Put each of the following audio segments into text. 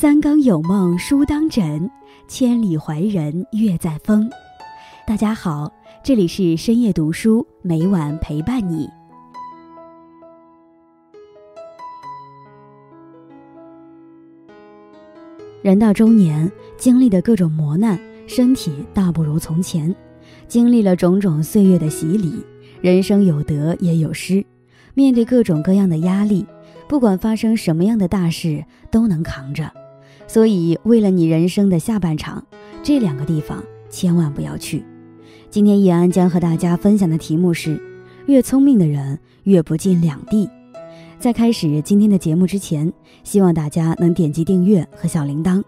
三更有梦书当枕，千里怀人月在风。大家好，这里是深夜读书，每晚陪伴你。人到中年，经历的各种磨难，身体大不如从前，经历了种种岁月的洗礼，人生有得也有失，面对各种各样的压力，不管发生什么样的大事，都能扛着。所以，为了你人生的下半场，这两个地方千万不要去。今天，易安将和大家分享的题目是：越聪明的人越不进两地。在开始今天的节目之前，希望大家能点击订阅和小铃铛。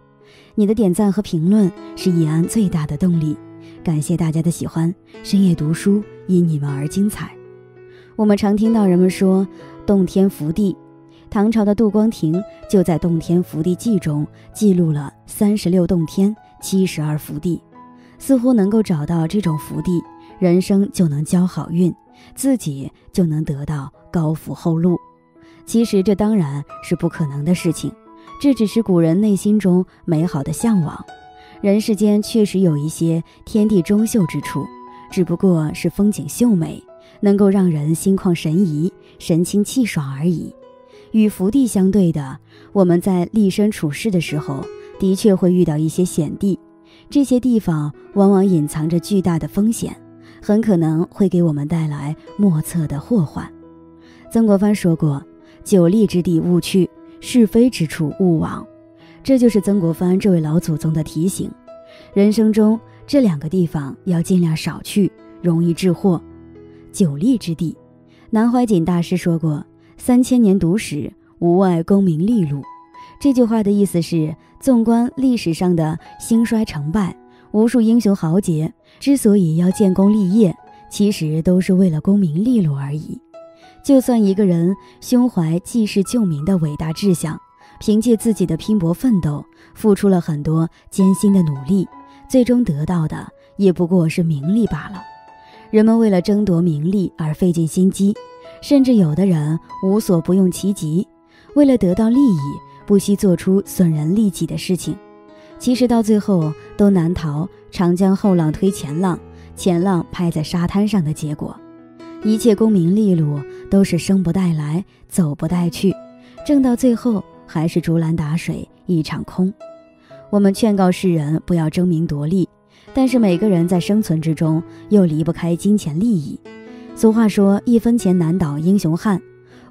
你的点赞和评论是易安最大的动力。感谢大家的喜欢，深夜读书因你们而精彩。我们常听到人们说“洞天福地”，唐朝的杜光庭就在《洞天福地记》中记录了三十六洞天、七十二福地，似乎能够找到这种福地，人生就能交好运，自己就能得到高福厚禄。其实这当然是不可能的事情，这只是古人内心中美好的向往。人世间确实有一些天地中秀之处，只不过是风景秀美，能够让人心旷神怡、神清气爽而已。与福地相对的，我们在立身处世的时候，的确会遇到一些险地，这些地方往往隐藏着巨大的风险，很可能会给我们带来莫测的祸患。曾国藩说过。久立之地勿去，是非之处勿往，这就是曾国藩这位老祖宗的提醒。人生中这两个地方要尽量少去，容易致祸。久立之地，南怀瑾大师说过：“三千年读史，无外功名利禄。”这句话的意思是，纵观历史上的兴衰成败，无数英雄豪杰之所以要建功立业，其实都是为了功名利禄而已。就算一个人胸怀济世救民的伟大志向，凭借自己的拼搏奋斗，付出了很多艰辛的努力，最终得到的也不过是名利罢了。人们为了争夺名利而费尽心机，甚至有的人无所不用其极，为了得到利益，不惜做出损人利己的事情。其实到最后，都难逃“长江后浪推前浪，前浪拍在沙滩上的”结果。一切功名利禄都是生不带来，走不带去，挣到最后还是竹篮打水一场空。我们劝告世人不要争名夺利，但是每个人在生存之中又离不开金钱利益。俗话说“一分钱难倒英雄汉”，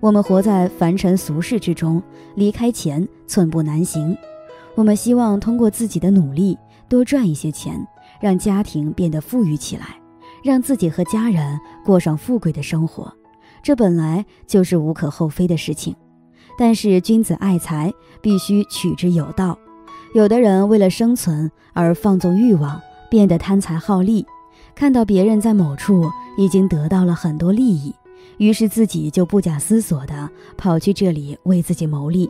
我们活在凡尘俗世之中，离开钱寸步难行。我们希望通过自己的努力多赚一些钱，让家庭变得富裕起来。让自己和家人过上富贵的生活，这本来就是无可厚非的事情。但是君子爱财，必须取之有道。有的人为了生存而放纵欲望，变得贪财好利，看到别人在某处已经得到了很多利益，于是自己就不假思索地跑去这里为自己谋利。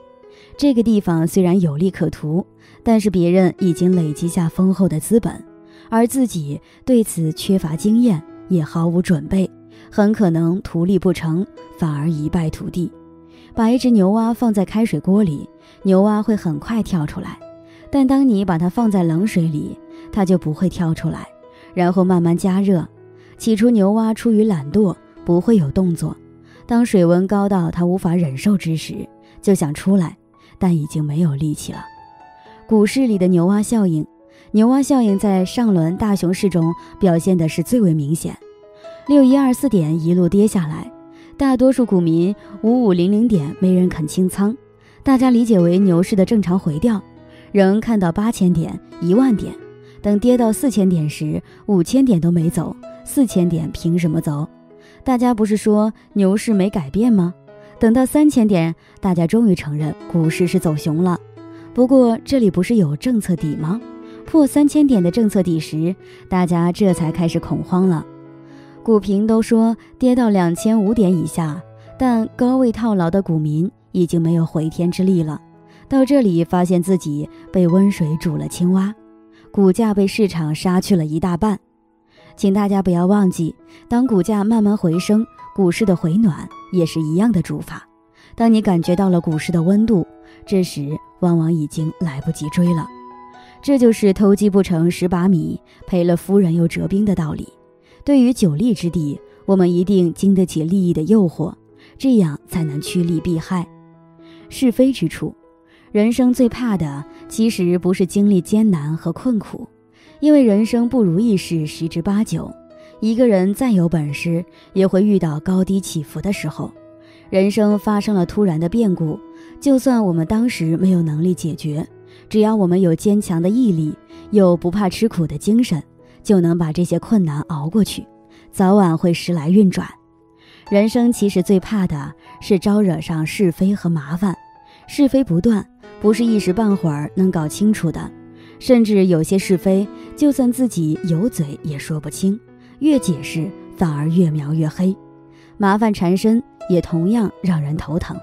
这个地方虽然有利可图，但是别人已经累积下丰厚的资本。而自己对此缺乏经验，也毫无准备，很可能图利不成，反而一败涂地。把一只牛蛙放在开水锅里，牛蛙会很快跳出来；但当你把它放在冷水里，它就不会跳出来。然后慢慢加热，起初牛蛙出于懒惰，不会有动作。当水温高到它无法忍受之时，就想出来，但已经没有力气了。股市里的牛蛙效应。牛蛙效应在上轮大熊市中表现的是最为明显，六一二四点一路跌下来，大多数股民五五零零点没人肯清仓，大家理解为牛市的正常回调，仍看到八千点、一万点，等跌到四千点时，五千点都没走，四千点凭什么走？大家不是说牛市没改变吗？等到三千点，大家终于承认股市是走熊了，不过这里不是有政策底吗？破三千点的政策底时，大家这才开始恐慌了。股评都说跌到两千五点以下，但高位套牢的股民已经没有回天之力了。到这里，发现自己被温水煮了青蛙，股价被市场杀去了一大半。请大家不要忘记，当股价慢慢回升，股市的回暖也是一样的煮法。当你感觉到了股市的温度，这时往往已经来不及追了。这就是偷鸡不成蚀把米，赔了夫人又折兵的道理。对于久立之地，我们一定经得起利益的诱惑，这样才能趋利避害。是非之处，人生最怕的其实不是经历艰难和困苦，因为人生不如意事十之八九。一个人再有本事，也会遇到高低起伏的时候。人生发生了突然的变故，就算我们当时没有能力解决，只要我们有坚强的毅力，有不怕吃苦的精神，就能把这些困难熬过去，早晚会时来运转。人生其实最怕的是招惹上是非和麻烦，是非不断，不是一时半会儿能搞清楚的，甚至有些是非，就算自己有嘴也说不清。越解释反而越描越黑，麻烦缠身也同样让人头疼。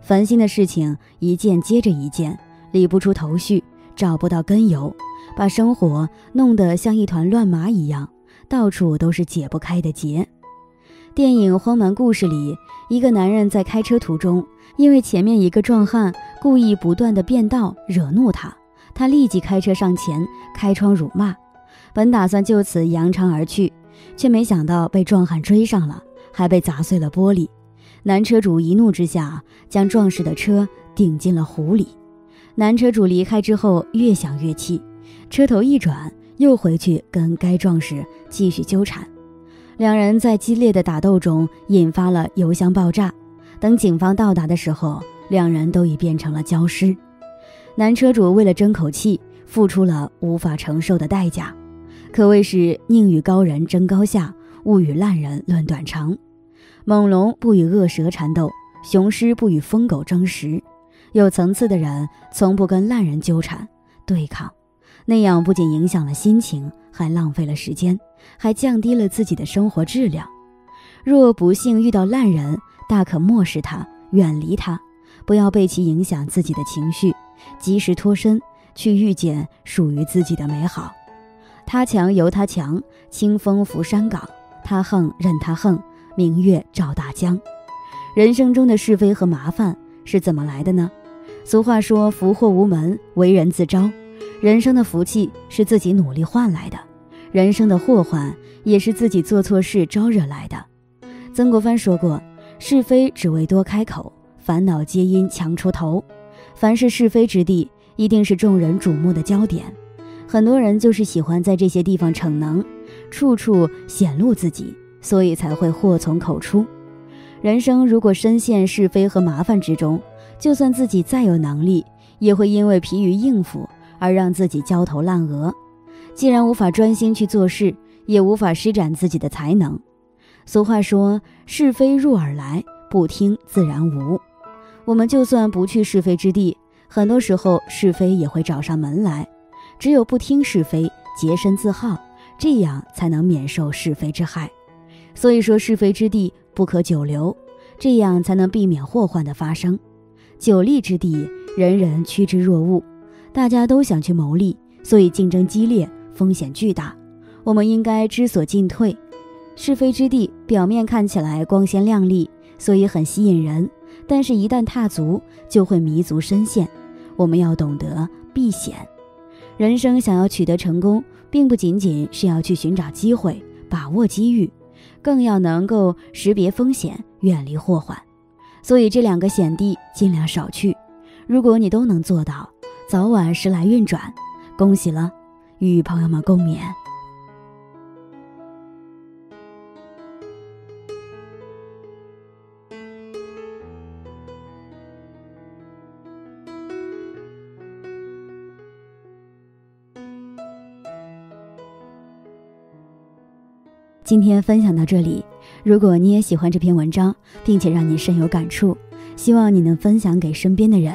烦心的事情一件接着一件，理不出头绪，找不到根由，把生活弄得像一团乱麻一样，到处都是解不开的结。电影《荒蛮故事》里，一个男人在开车途中，因为前面一个壮汉故意不断的变道，惹怒他，他立即开车上前，开窗辱骂，本打算就此扬长而去。却没想到被壮汉追上了，还被砸碎了玻璃。男车主一怒之下，将壮士的车顶进了湖里。男车主离开之后，越想越气，车头一转，又回去跟该壮士继续纠缠。两人在激烈的打斗中引发了油箱爆炸。等警方到达的时候，两人都已变成了焦尸。男车主为了争口气，付出了无法承受的代价。可谓是宁与高人争高下，勿与烂人论短长。猛龙不与恶蛇缠斗，雄狮不与疯狗争食。有层次的人从不跟烂人纠缠对抗，那样不仅影响了心情，还浪费了时间，还降低了自己的生活质量。若不幸遇到烂人，大可漠视他，远离他，不要被其影响自己的情绪，及时脱身，去遇见属于自己的美好。他强由他强，清风拂山岗；他横任他横，明月照大江。人生中的是非和麻烦是怎么来的呢？俗话说：“福祸无门，为人自招。”人生的福气是自己努力换来的，人生的祸患也是自己做错事招惹来的。曾国藩说过：“是非只为多开口，烦恼皆因强出头。”凡是是非之地，一定是众人瞩目的焦点。很多人就是喜欢在这些地方逞能，处处显露自己，所以才会祸从口出。人生如果深陷是非和麻烦之中，就算自己再有能力，也会因为疲于应付而让自己焦头烂额。既然无法专心去做事，也无法施展自己的才能。俗话说：“是非入耳来，不听自然无。”我们就算不去是非之地，很多时候是非也会找上门来。只有不听是非，洁身自好，这样才能免受是非之害。所以说，是非之地不可久留，这样才能避免祸患的发生。久立之地，人人趋之若鹜，大家都想去谋利，所以竞争激烈，风险巨大。我们应该知所进退。是非之地表面看起来光鲜亮丽，所以很吸引人，但是，一旦踏足，就会迷足深陷。我们要懂得避险。人生想要取得成功，并不仅仅是要去寻找机会、把握机遇，更要能够识别风险、远离祸患。所以这两个险地尽量少去。如果你都能做到，早晚时来运转，恭喜了，与朋友们共勉。今天分享到这里，如果你也喜欢这篇文章，并且让你深有感触，希望你能分享给身边的人，